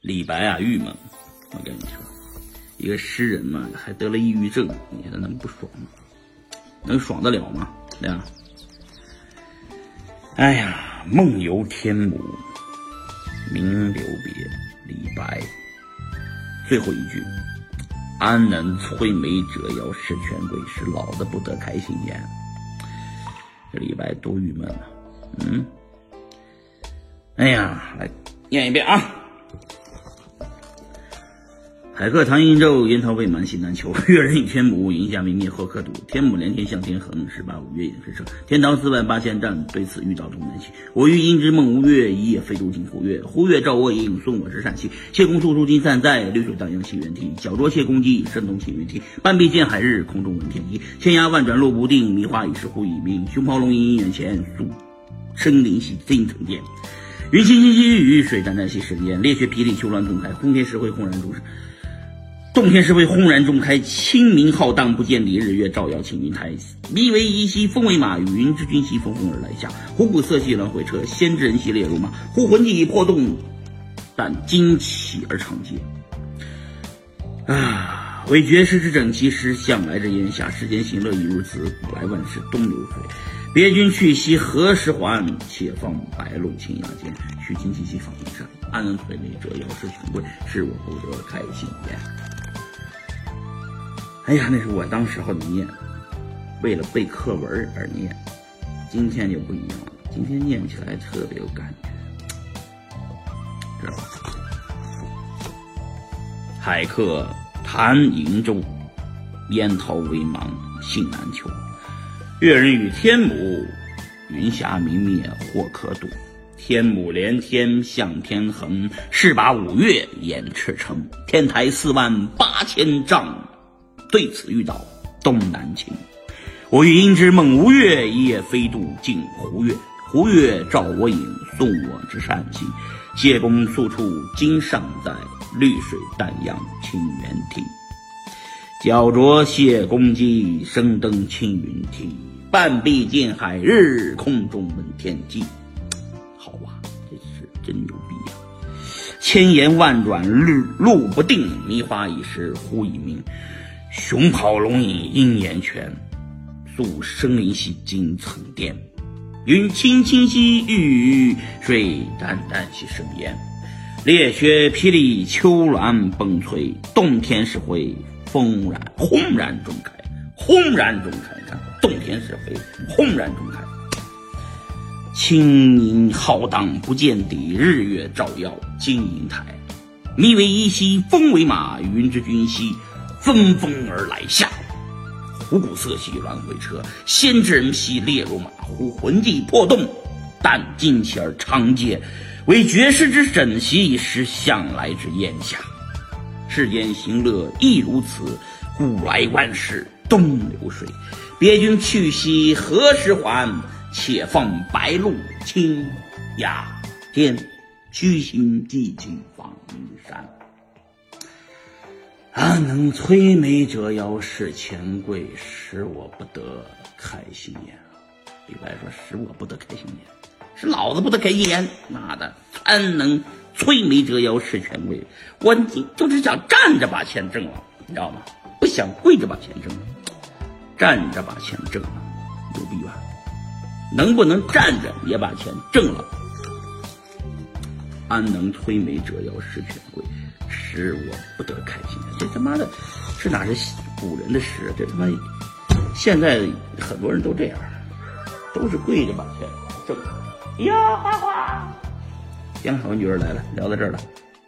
李白啊，郁闷。我跟你说，一个诗人嘛，还得了抑郁症，你说他能不爽吗？能爽得了吗？对吧？哎呀，梦游天姥，名留别。李白，最后一句：“安能摧眉折腰事权贵，使老子不得开心颜。”这李白多郁闷啊！嗯，哎呀，来念一遍啊。海客唐寅宙，烟涛未满西南秋。越人语天姥，云霞明灭或可睹。天姥连天向天横，十八五月影飞升。天堂四万八千丈，对此欲倒东南西。我欲因之梦吴越，一夜飞渡尽湖月。湖月照我影，送我至善溪。谢公处处金散在，绿水荡漾西园堤。脚着谢公屐，声动青云梯。半壁见海日，空中闻天鸡。千崖万转落不定，迷花已是忽已暝。熊咆龙吟眼前，宿深林兮惊层巅。云清清兮雨雨，水澹澹兮石烟。烈血霹雳，丘峦纵开。轰天石灰，轰然中。洞天石灰轰然中开，清明浩荡不见底，日月照耀青云台。迷为夷兮风为马，云之君兮风风而来下。虎鼓瑟兮鸾回车，先知人兮列如马。呼魂既破洞，但惊起而长嗟。啊！为绝世之整齐师，向来之烟霞。世间行乐亦如此，古来万事东流水。别君去兮何时还？且放白鹿青崖间。须惊戚兮访云山，安能摧眉折腰事权贵，使我不得开心颜。哎呀，那是我当时候念，为了背课文而念。今天就不一样了，今天念起来特别有感觉，知道吧？海客谈瀛洲，烟涛微茫信难求。越人语天姥，云霞明灭或可睹。天姥连天向天横，势拔五岳掩赤城。天台四万八千丈。对此欲倒东南倾，我欲因之梦吴越，一夜飞渡尽胡越。胡越照我影，送我至善溪。谢公宿处今尚在，绿水荡漾清猿啼。脚着谢公屐，声登青云梯。半壁见海日，空中闻天鸡。好啊，这是真牛逼呀！千言万转路路不定，迷花已时忽已明。熊咆龙吟鹰眼泉，宿深林兮惊层巅。云清清兮欲雨，水澹澹兮生烟。烈雪霹雳，丘峦崩摧。洞天石灰，轰然轰然中开，轰然中开。看，洞天石灰，轰然中开。青云浩荡不见底，日月照耀金银台。迷为衣兮风为马，云之君兮。纷纷而来下，虎鼓瑟兮鸾回车，先知人兮列如马。呼魂既破洞，但惊起而长嗟。为绝世之枕席，识向来之烟霞。世间行乐亦如此，古来万事东流水。别君去兮何时还？且放白鹿青崖间，虚心寄情访云山。安能摧眉折腰事权贵，使我不得开心颜。李白说：“使我不得开心颜，是老子不得开心颜。妈的，安能摧眉折腰事权贵？我就是想站着把钱挣了，你知道吗？不想跪着把钱挣了，站着把钱挣了，牛逼吧？能不能站着也把钱挣了？安能摧眉折腰事权贵？”使我不得开心。这他妈的，这哪是古人的诗？这他妈现在很多人都这样，都是跪着把钱挣。哟，花花，行，我女儿来了，聊到这儿了。